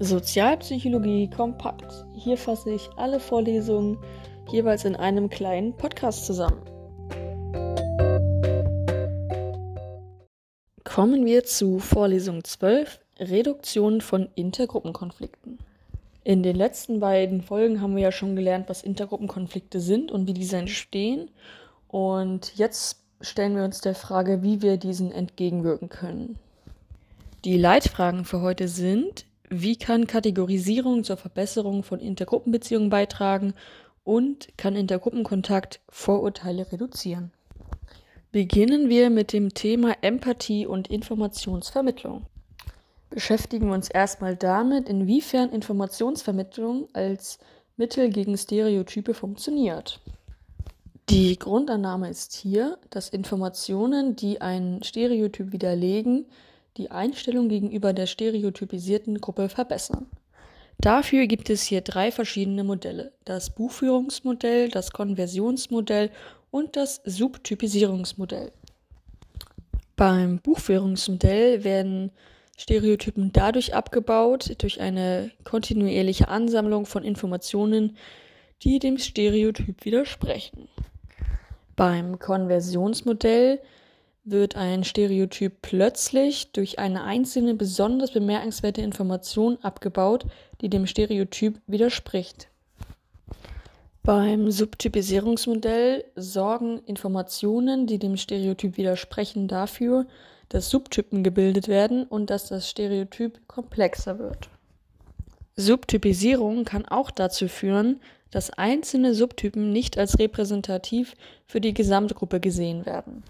Sozialpsychologie kompakt. Hier fasse ich alle Vorlesungen jeweils in einem kleinen Podcast zusammen. Kommen wir zu Vorlesung 12, Reduktion von Intergruppenkonflikten. In den letzten beiden Folgen haben wir ja schon gelernt, was Intergruppenkonflikte sind und wie diese entstehen. Und jetzt stellen wir uns der Frage, wie wir diesen entgegenwirken können. Die Leitfragen für heute sind, wie kann Kategorisierung zur Verbesserung von Intergruppenbeziehungen beitragen und kann Intergruppenkontakt Vorurteile reduzieren? Beginnen wir mit dem Thema Empathie und Informationsvermittlung. Beschäftigen wir uns erstmal damit, inwiefern Informationsvermittlung als Mittel gegen Stereotype funktioniert. Die Grundannahme ist hier, dass Informationen, die ein Stereotyp widerlegen, die Einstellung gegenüber der stereotypisierten Gruppe verbessern. Dafür gibt es hier drei verschiedene Modelle. Das Buchführungsmodell, das Konversionsmodell und das Subtypisierungsmodell. Beim Buchführungsmodell werden Stereotypen dadurch abgebaut, durch eine kontinuierliche Ansammlung von Informationen, die dem Stereotyp widersprechen. Beim Konversionsmodell wird ein Stereotyp plötzlich durch eine einzelne besonders bemerkenswerte Information abgebaut, die dem Stereotyp widerspricht. Beim Subtypisierungsmodell sorgen Informationen, die dem Stereotyp widersprechen, dafür, dass Subtypen gebildet werden und dass das Stereotyp komplexer wird. Subtypisierung kann auch dazu führen, dass einzelne Subtypen nicht als repräsentativ für die Gesamtgruppe gesehen werden.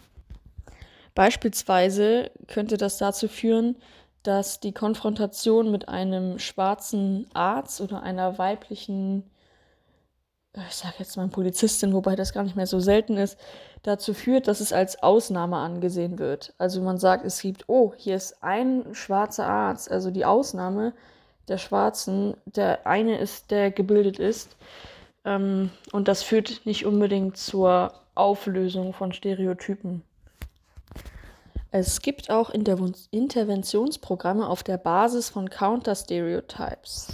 Beispielsweise könnte das dazu führen, dass die Konfrontation mit einem schwarzen Arzt oder einer weiblichen, ich sage jetzt mal Polizistin, wobei das gar nicht mehr so selten ist, dazu führt, dass es als Ausnahme angesehen wird. Also man sagt, es gibt, oh, hier ist ein schwarzer Arzt, also die Ausnahme der Schwarzen, der eine ist, der gebildet ist. Ähm, und das führt nicht unbedingt zur Auflösung von Stereotypen. Es gibt auch Interventionsprogramme auf der Basis von Counter-Stereotypes.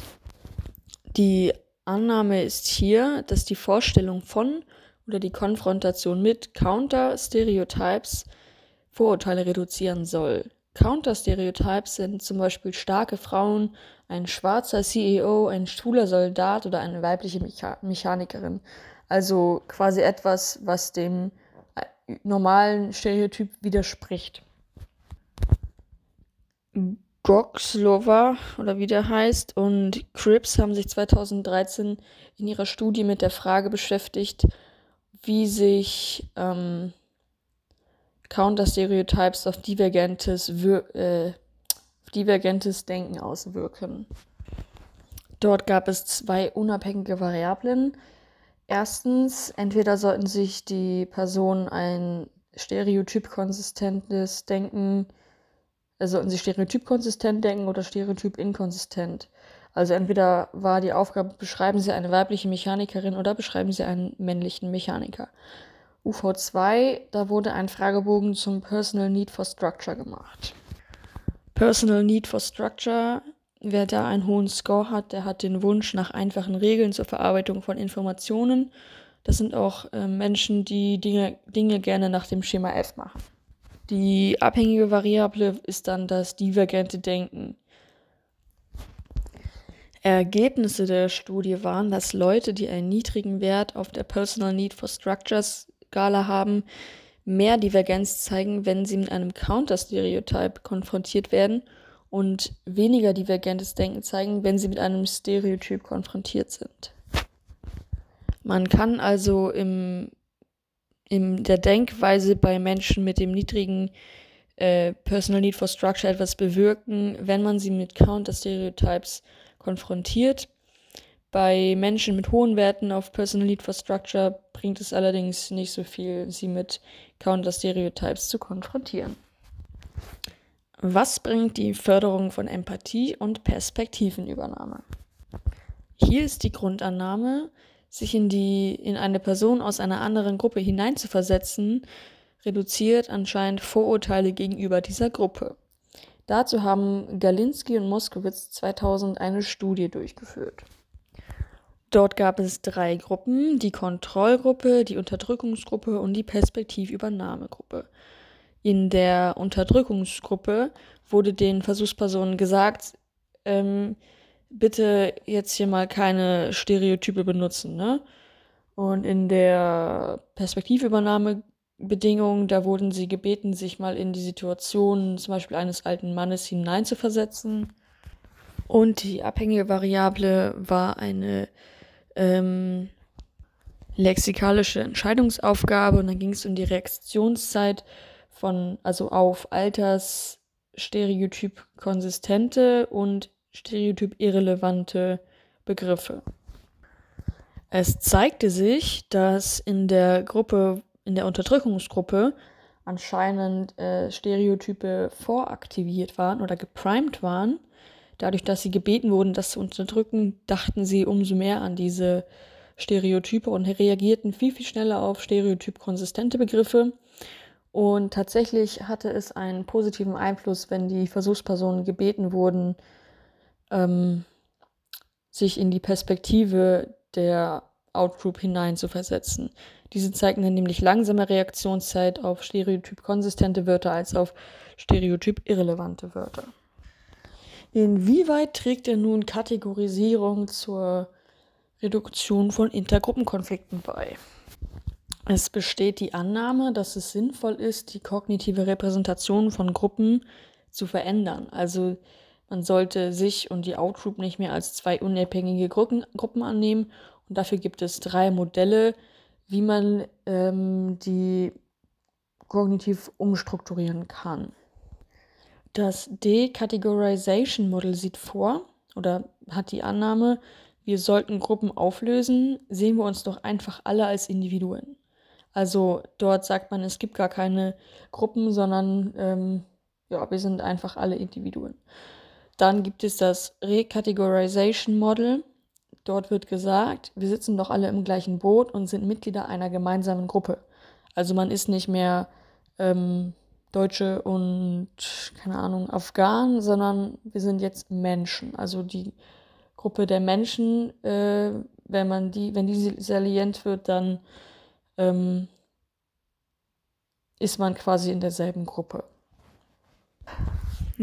Die Annahme ist hier, dass die Vorstellung von oder die Konfrontation mit Counter-Stereotypes Vorurteile reduzieren soll. Counter-Stereotypes sind zum Beispiel starke Frauen, ein schwarzer CEO, ein schwuler Soldat oder eine weibliche Mecha Mechanikerin. Also quasi etwas, was dem äh, normalen Stereotyp widerspricht. Goxlova oder wie der heißt und Cripps haben sich 2013 in ihrer Studie mit der Frage beschäftigt, wie sich ähm, Counter-Stereotypes auf divergentes, äh, divergentes Denken auswirken. Dort gab es zwei unabhängige Variablen. Erstens, entweder sollten sich die Personen ein stereotypkonsistentes Denken also sollten sie stereotypkonsistent denken oder stereotypinkonsistent. Also entweder war die Aufgabe, beschreiben Sie eine weibliche Mechanikerin oder beschreiben Sie einen männlichen Mechaniker. UV2, da wurde ein Fragebogen zum Personal Need for Structure gemacht. Personal Need for Structure, wer da einen hohen Score hat, der hat den Wunsch nach einfachen Regeln zur Verarbeitung von Informationen. Das sind auch äh, Menschen, die Dinge, Dinge gerne nach dem Schema F machen. Die abhängige Variable ist dann das divergente Denken. Ergebnisse der Studie waren, dass Leute, die einen niedrigen Wert auf der Personal Need for Structures Skala haben, mehr Divergenz zeigen, wenn sie mit einem Counter-Stereotype konfrontiert werden und weniger divergentes Denken zeigen, wenn sie mit einem Stereotyp konfrontiert sind. Man kann also im in der Denkweise bei Menschen mit dem niedrigen äh, Personal Need for Structure etwas bewirken, wenn man sie mit Counter-Stereotypes konfrontiert. Bei Menschen mit hohen Werten auf Personal Need for Structure bringt es allerdings nicht so viel, sie mit Counter-Stereotypes zu konfrontieren. Was bringt die Förderung von Empathie und Perspektivenübernahme? Hier ist die Grundannahme, sich in die, in eine Person aus einer anderen Gruppe hineinzuversetzen, reduziert anscheinend Vorurteile gegenüber dieser Gruppe. Dazu haben Galinski und Moskowitz 2000 eine Studie durchgeführt. Dort gab es drei Gruppen, die Kontrollgruppe, die Unterdrückungsgruppe und die Perspektivübernahmegruppe. In der Unterdrückungsgruppe wurde den Versuchspersonen gesagt, ähm, bitte jetzt hier mal keine Stereotype benutzen, ne? Und in der Perspektivübernahmebedingung, da wurden sie gebeten, sich mal in die Situation zum Beispiel eines alten Mannes hineinzuversetzen. Und die abhängige Variable war eine ähm, lexikalische Entscheidungsaufgabe und dann ging es um die Reaktionszeit von, also auf Altersstereotyp konsistente und Stereotyp irrelevante Begriffe. Es zeigte sich, dass in der Gruppe, in der Unterdrückungsgruppe anscheinend äh, Stereotype voraktiviert waren oder geprimed waren. Dadurch, dass sie gebeten wurden, das zu unterdrücken, dachten sie umso mehr an diese Stereotype und reagierten viel, viel schneller auf stereotyp-konsistente Begriffe. Und tatsächlich hatte es einen positiven Einfluss, wenn die Versuchspersonen gebeten wurden, ähm, sich in die Perspektive der Outgroup hineinzuversetzen. Diese zeigten dann nämlich langsame Reaktionszeit auf stereotyp-konsistente Wörter als auf stereotyp-irrelevante Wörter. Inwieweit trägt er nun Kategorisierung zur Reduktion von Intergruppenkonflikten bei? Es besteht die Annahme, dass es sinnvoll ist, die kognitive Repräsentation von Gruppen zu verändern. Also man sollte sich und die Outgroup nicht mehr als zwei unabhängige Gruppen, Gruppen annehmen. Und dafür gibt es drei Modelle, wie man ähm, die kognitiv umstrukturieren kann. Das Decategorization Model sieht vor oder hat die Annahme, wir sollten Gruppen auflösen, sehen wir uns doch einfach alle als Individuen. Also dort sagt man, es gibt gar keine Gruppen, sondern ähm, ja, wir sind einfach alle Individuen. Dann gibt es das Recategorization Model. Dort wird gesagt, wir sitzen doch alle im gleichen Boot und sind Mitglieder einer gemeinsamen Gruppe. Also man ist nicht mehr ähm, Deutsche und, keine Ahnung, Afghanen, sondern wir sind jetzt Menschen. Also die Gruppe der Menschen, äh, wenn man die, wenn die salient wird, dann ähm, ist man quasi in derselben Gruppe.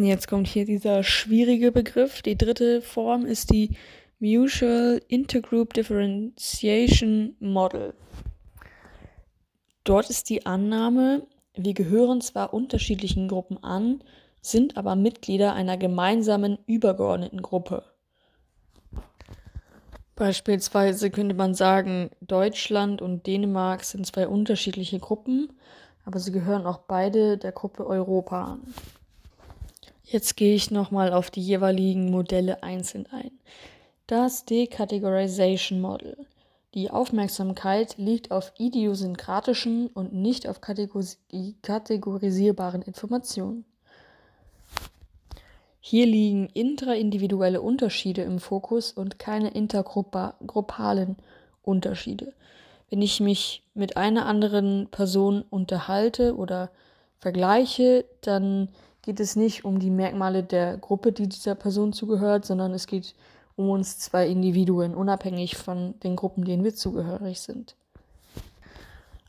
Jetzt kommt hier dieser schwierige Begriff. Die dritte Form ist die Mutual Intergroup Differentiation Model. Dort ist die Annahme, wir gehören zwar unterschiedlichen Gruppen an, sind aber Mitglieder einer gemeinsamen übergeordneten Gruppe. Beispielsweise könnte man sagen, Deutschland und Dänemark sind zwei unterschiedliche Gruppen, aber sie gehören auch beide der Gruppe Europa an. Jetzt gehe ich nochmal auf die jeweiligen Modelle einzeln ein. Das Decategorization Model. Die Aufmerksamkeit liegt auf idiosynkratischen und nicht auf kategorisierbaren Informationen. Hier liegen intraindividuelle Unterschiede im Fokus und keine intergruppalen Unterschiede. Wenn ich mich mit einer anderen Person unterhalte oder vergleiche, dann geht es nicht um die Merkmale der Gruppe, die dieser Person zugehört, sondern es geht um uns zwei Individuen, unabhängig von den Gruppen, denen wir zugehörig sind.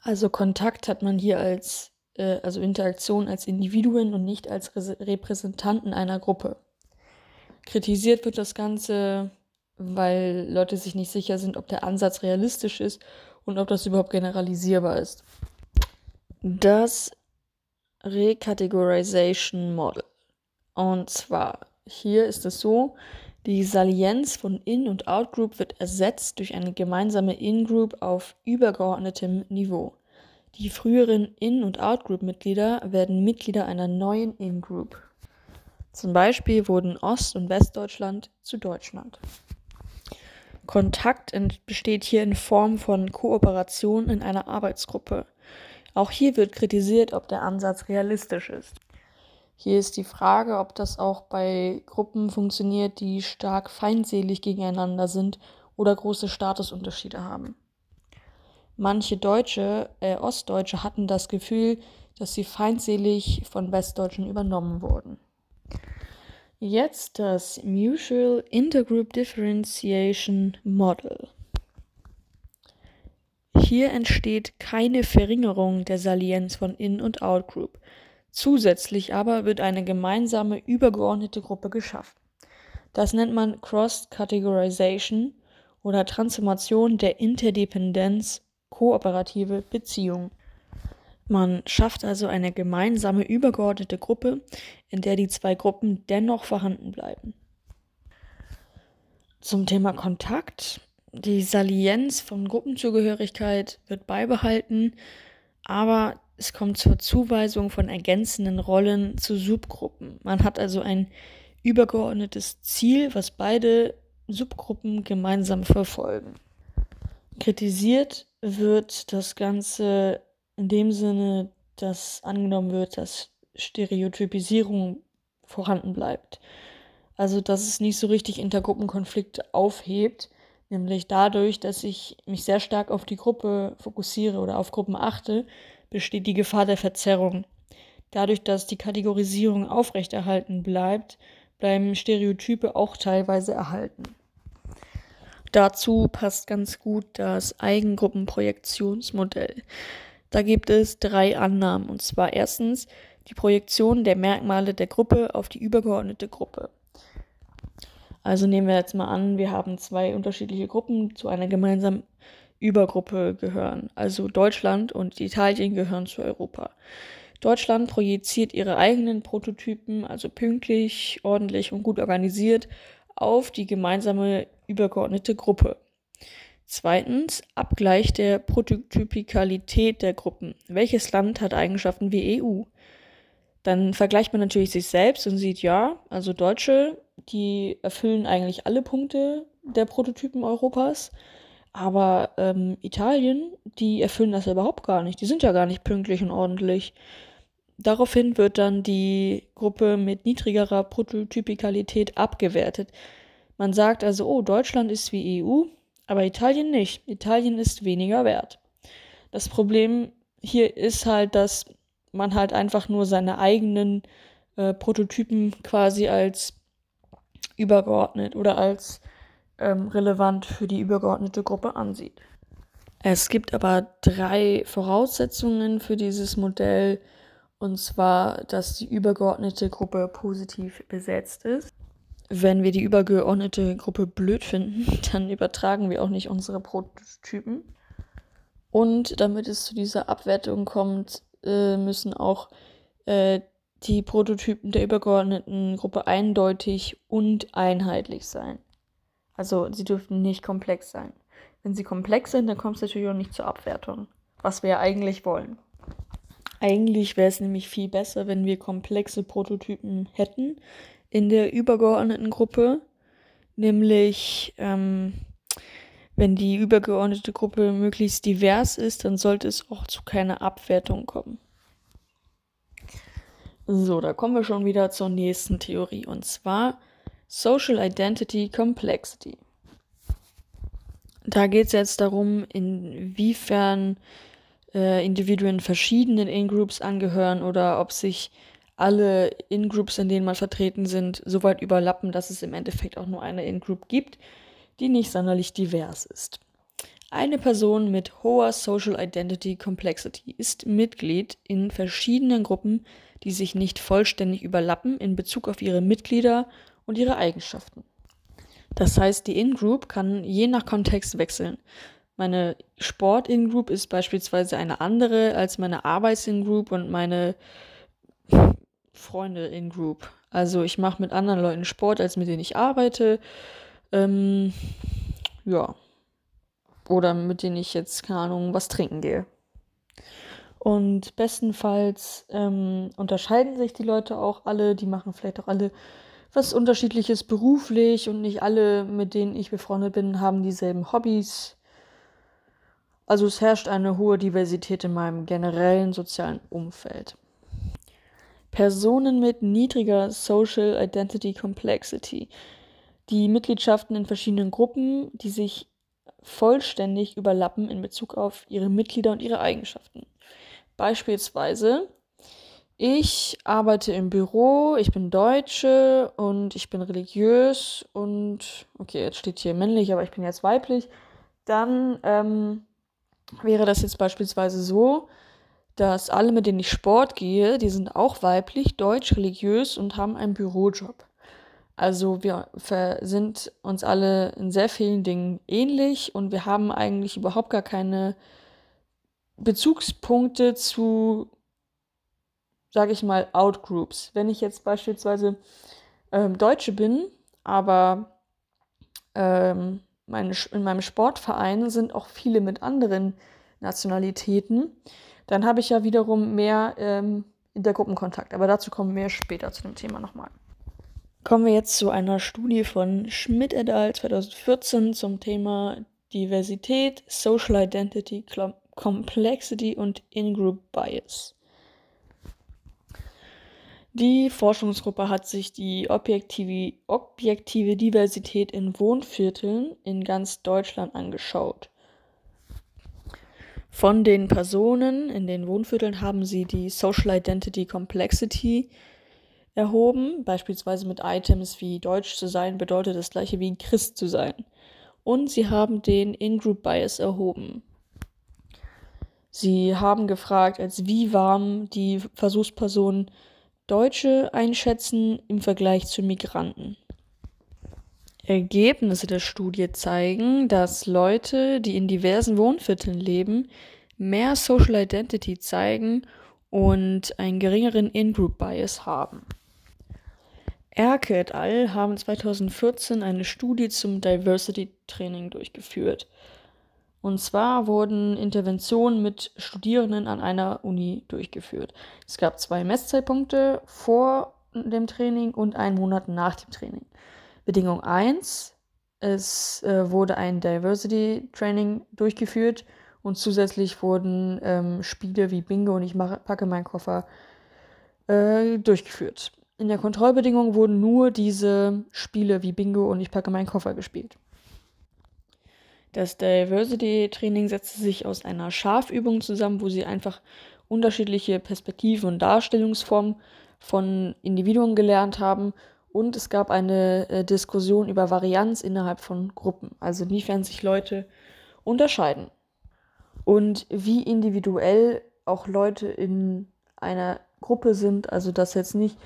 Also Kontakt hat man hier als, äh, also Interaktion als Individuen und nicht als Re Repräsentanten einer Gruppe. Kritisiert wird das Ganze, weil Leute sich nicht sicher sind, ob der Ansatz realistisch ist und ob das überhaupt generalisierbar ist. Das Recategorization Model. Und zwar, hier ist es so, die Salienz von In- und Outgroup wird ersetzt durch eine gemeinsame In-Group auf übergeordnetem Niveau. Die früheren In- und Outgroup-Mitglieder werden Mitglieder einer neuen In-Group. Zum Beispiel wurden Ost- und Westdeutschland zu Deutschland. Kontakt besteht hier in Form von Kooperation in einer Arbeitsgruppe. Auch hier wird kritisiert, ob der Ansatz realistisch ist. Hier ist die Frage, ob das auch bei Gruppen funktioniert, die stark feindselig gegeneinander sind oder große Statusunterschiede haben. Manche Deutsche, äh, Ostdeutsche hatten das Gefühl, dass sie feindselig von Westdeutschen übernommen wurden. Jetzt das Mutual Intergroup Differentiation Model. Hier entsteht keine Verringerung der Salienz von In- und Outgroup. Zusätzlich aber wird eine gemeinsame übergeordnete Gruppe geschaffen. Das nennt man Cross-Categorization oder Transformation der Interdependenz kooperative Beziehung. Man schafft also eine gemeinsame übergeordnete Gruppe, in der die zwei Gruppen dennoch vorhanden bleiben. Zum Thema Kontakt. Die Salienz von Gruppenzugehörigkeit wird beibehalten, aber es kommt zur Zuweisung von ergänzenden Rollen zu Subgruppen. Man hat also ein übergeordnetes Ziel, was beide Subgruppen gemeinsam verfolgen. Kritisiert wird das Ganze in dem Sinne, dass angenommen wird, dass Stereotypisierung vorhanden bleibt. Also, dass es nicht so richtig Intergruppenkonflikte aufhebt, nämlich dadurch, dass ich mich sehr stark auf die Gruppe fokussiere oder auf Gruppen achte, besteht die Gefahr der Verzerrung. Dadurch, dass die Kategorisierung aufrechterhalten bleibt, bleiben Stereotype auch teilweise erhalten. Dazu passt ganz gut das Eigengruppenprojektionsmodell. Da gibt es drei Annahmen. Und zwar erstens die Projektion der Merkmale der Gruppe auf die übergeordnete Gruppe. Also nehmen wir jetzt mal an, wir haben zwei unterschiedliche Gruppen zu einer gemeinsamen Übergruppe gehören. Also Deutschland und Italien gehören zu Europa. Deutschland projiziert ihre eigenen Prototypen, also pünktlich, ordentlich und gut organisiert, auf die gemeinsame übergeordnete Gruppe. Zweitens, Abgleich der Prototypikalität der Gruppen. Welches Land hat Eigenschaften wie EU? Dann vergleicht man natürlich sich selbst und sieht, ja, also Deutsche, die erfüllen eigentlich alle Punkte der Prototypen Europas. Aber ähm, Italien, die erfüllen das ja überhaupt gar nicht. Die sind ja gar nicht pünktlich und ordentlich. Daraufhin wird dann die Gruppe mit niedrigerer Prototypikalität abgewertet. Man sagt also, oh, Deutschland ist wie EU, aber Italien nicht. Italien ist weniger wert. Das Problem hier ist halt, dass man halt einfach nur seine eigenen äh, Prototypen quasi als übergeordnet oder als ähm, relevant für die übergeordnete Gruppe ansieht. Es gibt aber drei Voraussetzungen für dieses Modell, und zwar, dass die übergeordnete Gruppe positiv besetzt ist wenn wir die übergeordnete Gruppe blöd finden, dann übertragen wir auch nicht unsere Prototypen. Und damit es zu dieser Abwertung kommt, äh, müssen auch äh, die Prototypen der übergeordneten Gruppe eindeutig und einheitlich sein. Also sie dürfen nicht komplex sein. Wenn sie komplex sind, dann kommt es natürlich auch nicht zur Abwertung, was wir ja eigentlich wollen. Eigentlich wäre es nämlich viel besser, wenn wir komplexe Prototypen hätten, in der übergeordneten Gruppe, nämlich ähm, wenn die übergeordnete Gruppe möglichst divers ist, dann sollte es auch zu keiner Abwertung kommen. So, da kommen wir schon wieder zur nächsten Theorie und zwar Social Identity Complexity. Da geht es jetzt darum, inwiefern äh, Individuen verschiedenen In-Groups angehören oder ob sich alle In-Groups, in denen man vertreten sind, so weit überlappen, dass es im Endeffekt auch nur eine In-Group gibt, die nicht sonderlich divers ist. Eine Person mit hoher Social Identity Complexity ist Mitglied in verschiedenen Gruppen, die sich nicht vollständig überlappen in Bezug auf ihre Mitglieder und ihre Eigenschaften. Das heißt, die In-Group kann je nach Kontext wechseln. Meine Sport-In-Group ist beispielsweise eine andere als meine Arbeits-In-Group und meine Freunde in Group. Also ich mache mit anderen Leuten Sport, als mit denen ich arbeite. Ähm, ja. Oder mit denen ich jetzt, keine Ahnung, was trinken gehe. Und bestenfalls ähm, unterscheiden sich die Leute auch alle. Die machen vielleicht auch alle was Unterschiedliches beruflich und nicht alle, mit denen ich befreundet bin, haben dieselben Hobbys. Also es herrscht eine hohe Diversität in meinem generellen sozialen Umfeld. Personen mit niedriger Social Identity Complexity. Die Mitgliedschaften in verschiedenen Gruppen, die sich vollständig überlappen in Bezug auf ihre Mitglieder und ihre Eigenschaften. Beispielsweise ich arbeite im Büro, ich bin Deutsche und ich bin religiös und okay, jetzt steht hier männlich, aber ich bin jetzt weiblich, dann ähm, wäre das jetzt beispielsweise so, dass alle, mit denen ich Sport gehe, die sind auch weiblich, deutsch, religiös und haben einen Bürojob. Also wir sind uns alle in sehr vielen Dingen ähnlich und wir haben eigentlich überhaupt gar keine Bezugspunkte zu, sage ich mal, Outgroups. Wenn ich jetzt beispielsweise ähm, Deutsche bin, aber ähm, meine, in meinem Sportverein sind auch viele mit anderen Nationalitäten, dann habe ich ja wiederum mehr ähm, Intergruppenkontakt. Aber dazu kommen wir später zu dem Thema nochmal. Kommen wir jetzt zu einer Studie von Schmidt et al. 2014 zum Thema Diversität, Social Identity, Complexity und In-Group Bias. Die Forschungsgruppe hat sich die objektive, objektive Diversität in Wohnvierteln in ganz Deutschland angeschaut. Von den Personen in den Wohnvierteln haben sie die Social Identity Complexity erhoben, beispielsweise mit Items wie Deutsch zu sein bedeutet das gleiche wie Christ zu sein. Und sie haben den In-Group Bias erhoben. Sie haben gefragt, als wie warm die Versuchspersonen Deutsche einschätzen im Vergleich zu Migranten. Ergebnisse der Studie zeigen, dass Leute, die in diversen Wohnvierteln leben, mehr Social Identity zeigen und einen geringeren In-Group Bias haben. Erke et al. haben 2014 eine Studie zum Diversity Training durchgeführt. Und zwar wurden Interventionen mit Studierenden an einer Uni durchgeführt. Es gab zwei Messzeitpunkte vor dem Training und einen Monat nach dem Training. Bedingung 1, es äh, wurde ein Diversity Training durchgeführt und zusätzlich wurden ähm, Spiele wie Bingo und ich mache, packe meinen Koffer äh, durchgeführt. In der Kontrollbedingung wurden nur diese Spiele wie Bingo und ich packe meinen Koffer gespielt. Das Diversity-Training setzte sich aus einer Schafübung zusammen, wo sie einfach unterschiedliche Perspektiven und Darstellungsformen von Individuen gelernt haben. Und es gab eine äh, Diskussion über Varianz innerhalb von Gruppen, also inwiefern sich Leute unterscheiden. Und wie individuell auch Leute in einer Gruppe sind, also dass jetzt nicht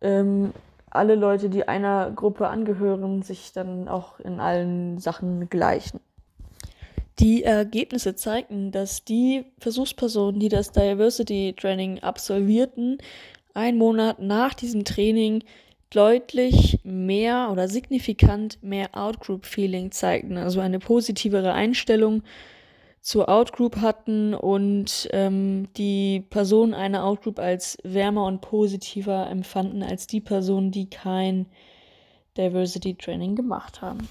ähm, alle Leute, die einer Gruppe angehören, sich dann auch in allen Sachen gleichen. Die Ergebnisse zeigten, dass die Versuchspersonen, die das Diversity Training absolvierten, einen Monat nach diesem Training deutlich mehr oder signifikant mehr Outgroup-Feeling zeigten, also eine positivere Einstellung zur Outgroup hatten und ähm, die Personen einer Outgroup als wärmer und positiver empfanden als die Personen, die kein Diversity Training gemacht haben.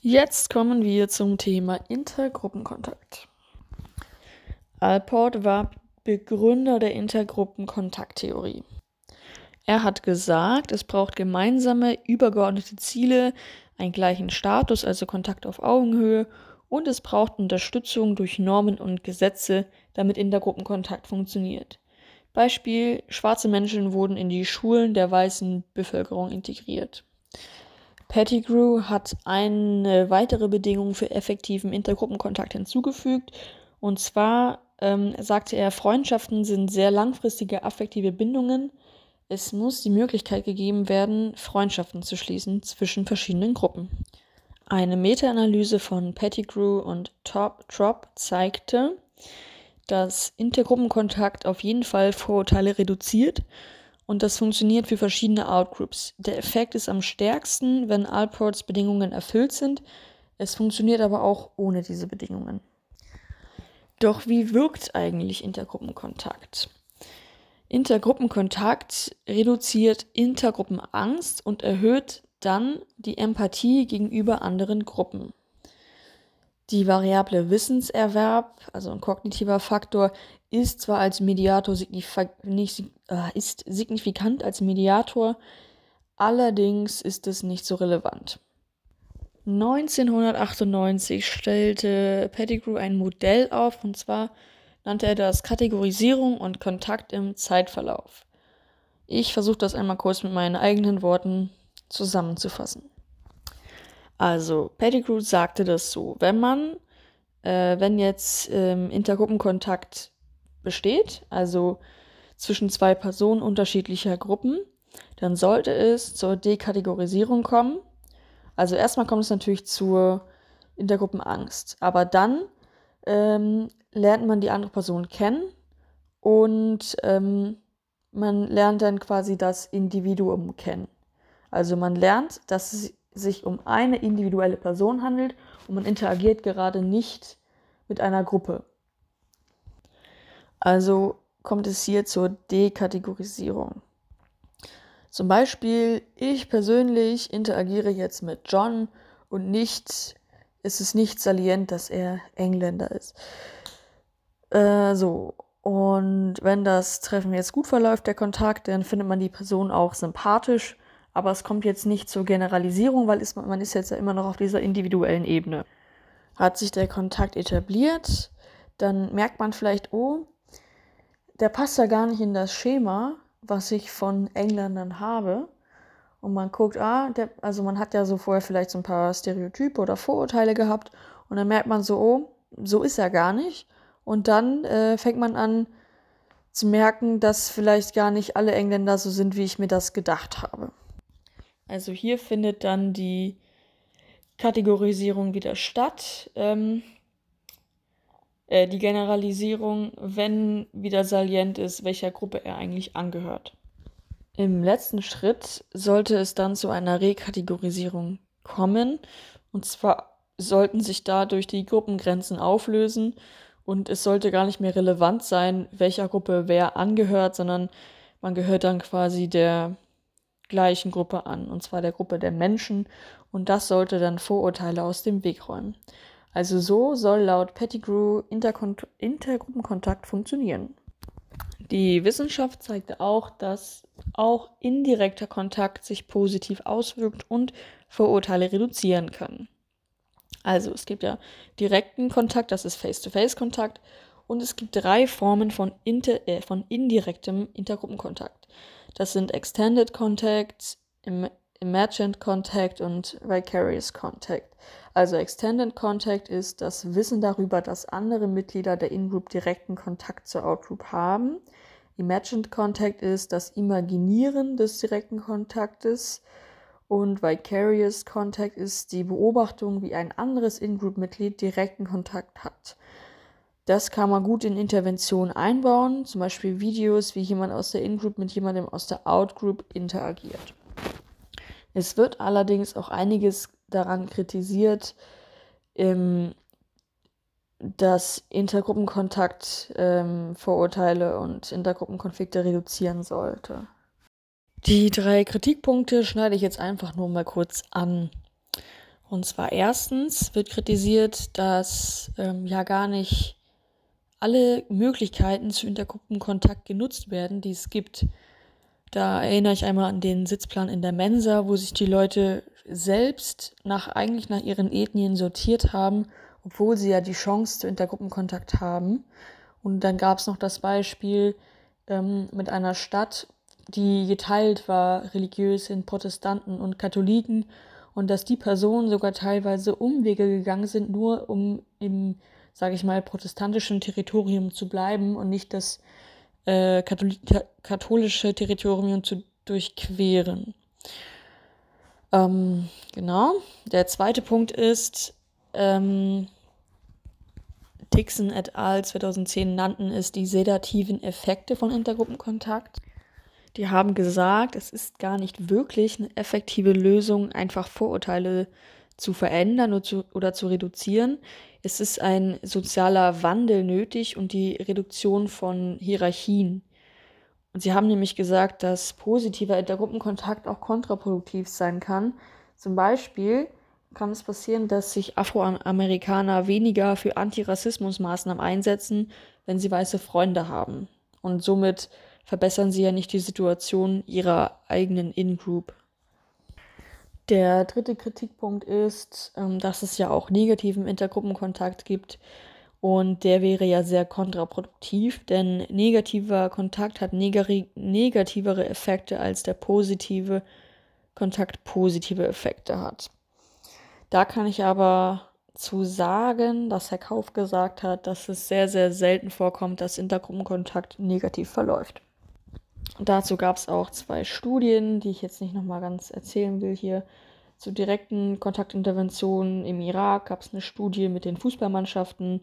Jetzt kommen wir zum Thema Intergruppenkontakt. Alport war Begründer der Intergruppenkontakttheorie. Er hat gesagt, es braucht gemeinsame, übergeordnete Ziele, einen gleichen Status, also Kontakt auf Augenhöhe und es braucht Unterstützung durch Normen und Gesetze, damit Intergruppenkontakt funktioniert. Beispiel: Schwarze Menschen wurden in die Schulen der weißen Bevölkerung integriert. Pettigrew hat eine weitere Bedingung für effektiven Intergruppenkontakt hinzugefügt. Und zwar ähm, sagte er, Freundschaften sind sehr langfristige affektive Bindungen. Es muss die Möglichkeit gegeben werden, Freundschaften zu schließen zwischen verschiedenen Gruppen. Eine Meta-Analyse von Pettigrew und Top Trop zeigte, dass Intergruppenkontakt auf jeden Fall Vorurteile reduziert und das funktioniert für verschiedene Outgroups. Der Effekt ist am stärksten, wenn Alports Bedingungen erfüllt sind. Es funktioniert aber auch ohne diese Bedingungen. Doch wie wirkt eigentlich Intergruppenkontakt? Intergruppenkontakt reduziert Intergruppenangst und erhöht dann die Empathie gegenüber anderen Gruppen. Die Variable Wissenserwerb, also ein kognitiver Faktor, ist zwar als Mediator signif nicht, äh, ist signifikant als Mediator, allerdings ist es nicht so relevant. 1998 stellte Pettigrew ein Modell auf, und zwar nannte er das Kategorisierung und Kontakt im Zeitverlauf. Ich versuche das einmal kurz mit meinen eigenen Worten zusammenzufassen. Also, Pettigrew sagte das so, wenn man, äh, wenn jetzt ähm, Intergruppenkontakt besteht, also zwischen zwei Personen unterschiedlicher Gruppen, dann sollte es zur Dekategorisierung kommen. Also erstmal kommt es natürlich zur Intergruppenangst, aber dann ähm, lernt man die andere Person kennen und ähm, man lernt dann quasi das Individuum kennen. Also man lernt, dass es sich um eine individuelle Person handelt und man interagiert gerade nicht mit einer Gruppe. Also kommt es hier zur Dekategorisierung. Zum Beispiel, ich persönlich interagiere jetzt mit John und nicht, ist es nicht salient, dass er Engländer ist. Äh, so, und wenn das Treffen jetzt gut verläuft, der Kontakt, dann findet man die Person auch sympathisch. Aber es kommt jetzt nicht zur Generalisierung, weil ist, man ist jetzt ja immer noch auf dieser individuellen Ebene. Hat sich der Kontakt etabliert, dann merkt man vielleicht, oh, der passt ja gar nicht in das Schema, was ich von Engländern habe. Und man guckt, ah, der, also man hat ja so vorher vielleicht so ein paar Stereotype oder Vorurteile gehabt. Und dann merkt man so, oh, so ist er gar nicht. Und dann äh, fängt man an zu merken, dass vielleicht gar nicht alle Engländer so sind, wie ich mir das gedacht habe. Also hier findet dann die Kategorisierung wieder statt. Ähm, äh, die Generalisierung, wenn wieder salient ist, welcher Gruppe er eigentlich angehört. Im letzten Schritt sollte es dann zu einer Rekategorisierung kommen. Und zwar sollten sich dadurch die Gruppengrenzen auflösen und es sollte gar nicht mehr relevant sein, welcher Gruppe wer angehört, sondern man gehört dann quasi der gleichen Gruppe an, und zwar der Gruppe der Menschen. Und das sollte dann Vorurteile aus dem Weg räumen. Also so soll laut Pettigrew Interkon Intergruppenkontakt funktionieren. Die Wissenschaft zeigte auch, dass auch indirekter Kontakt sich positiv auswirkt und Vorurteile reduzieren kann. Also es gibt ja direkten Kontakt, das ist Face-to-Face-Kontakt, und es gibt drei Formen von, inter, äh, von indirektem Intergruppenkontakt. Das sind Extended Contact, Emergent Contact und Vicarious Contact. Also Extended Contact ist das Wissen darüber, dass andere Mitglieder der In-Group direkten Kontakt zur Out-Group haben. Imagined Contact ist das Imaginieren des direkten Kontaktes. Und Vicarious Contact ist die Beobachtung, wie ein anderes In-Group-Mitglied direkten Kontakt hat. Das kann man gut in Interventionen einbauen, zum Beispiel Videos, wie jemand aus der In-Group mit jemandem aus der Out-Group interagiert. Es wird allerdings auch einiges daran kritisiert, ähm, dass Intergruppenkontakt ähm, Vorurteile und Intergruppenkonflikte reduzieren sollte. Die drei Kritikpunkte schneide ich jetzt einfach nur mal kurz an. Und zwar erstens wird kritisiert, dass ähm, ja gar nicht alle Möglichkeiten zu Intergruppenkontakt genutzt werden, die es gibt. Da erinnere ich einmal an den Sitzplan in der Mensa, wo sich die Leute selbst nach eigentlich nach ihren Ethnien sortiert haben, obwohl sie ja die Chance zu Intergruppenkontakt haben. Und dann gab es noch das Beispiel ähm, mit einer Stadt, die geteilt war, religiös in Protestanten und Katholiken, und dass die Personen sogar teilweise Umwege gegangen sind, nur um im, sage ich mal, protestantischen Territorium zu bleiben und nicht das äh, katholische Territorium zu durchqueren. Ähm, genau. Der zweite Punkt ist, ähm, Dixon et al. 2010 nannten es die sedativen Effekte von Intergruppenkontakt. Die haben gesagt, es ist gar nicht wirklich eine effektive Lösung, einfach Vorurteile zu verändern oder zu, oder zu reduzieren. Es ist ein sozialer Wandel nötig und die Reduktion von Hierarchien. Und sie haben nämlich gesagt, dass positiver Intergruppenkontakt auch kontraproduktiv sein kann. Zum Beispiel kann es passieren, dass sich Afroamerikaner weniger für Antirassismusmaßnahmen einsetzen, wenn sie weiße Freunde haben. Und somit verbessern sie ja nicht die Situation ihrer eigenen In-Group. Der dritte Kritikpunkt ist, ähm, dass es ja auch negativen Intergruppenkontakt gibt. Und der wäre ja sehr kontraproduktiv, denn negativer Kontakt hat negativere Effekte als der positive Kontakt positive Effekte hat. Da kann ich aber zu sagen, dass Herr Kauf gesagt hat, dass es sehr, sehr selten vorkommt, dass Intergruppenkontakt negativ verläuft. Dazu gab es auch zwei Studien, die ich jetzt nicht nochmal ganz erzählen will hier. Zu direkten Kontaktinterventionen im Irak gab es eine Studie mit den Fußballmannschaften,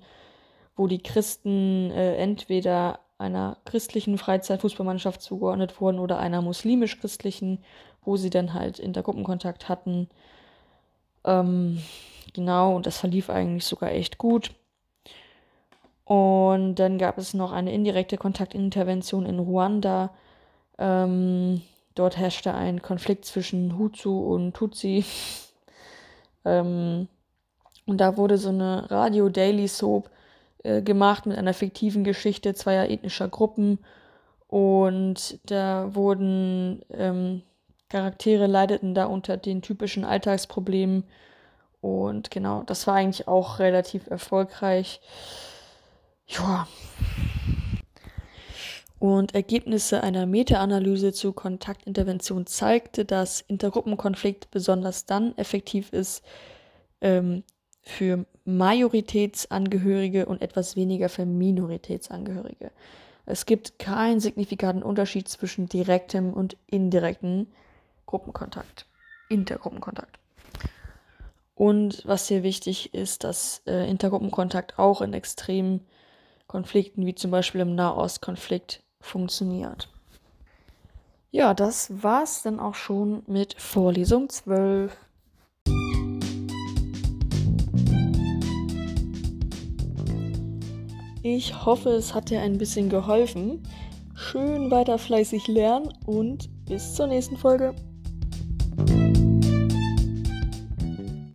wo die Christen äh, entweder einer christlichen Freizeitfußballmannschaft zugeordnet wurden oder einer muslimisch-christlichen, wo sie dann halt Intergruppenkontakt hatten. Ähm, genau, und das verlief eigentlich sogar echt gut. Und dann gab es noch eine indirekte Kontaktintervention in Ruanda. Ähm, dort herrschte ein Konflikt zwischen Hutu und Tutsi. ähm, und da wurde so eine Radio-Daily-Soap äh, gemacht mit einer fiktiven Geschichte zweier ethnischer Gruppen. Und da wurden ähm, Charaktere leideten da unter den typischen Alltagsproblemen. Und genau, das war eigentlich auch relativ erfolgreich. Ja. Und Ergebnisse einer Meta-Analyse zu Kontaktintervention zeigte, dass Intergruppenkonflikt besonders dann effektiv ist ähm, für Majoritätsangehörige und etwas weniger für Minoritätsangehörige. Es gibt keinen signifikanten Unterschied zwischen direktem und indirektem Gruppenkontakt, Intergruppenkontakt. Und was hier wichtig ist, dass äh, Intergruppenkontakt auch in extremen Konflikten, wie zum Beispiel im Nahostkonflikt, funktioniert. Ja, das war's dann auch schon mit Vorlesung 12. Ich hoffe, es hat dir ein bisschen geholfen. Schön weiter fleißig lernen und bis zur nächsten Folge.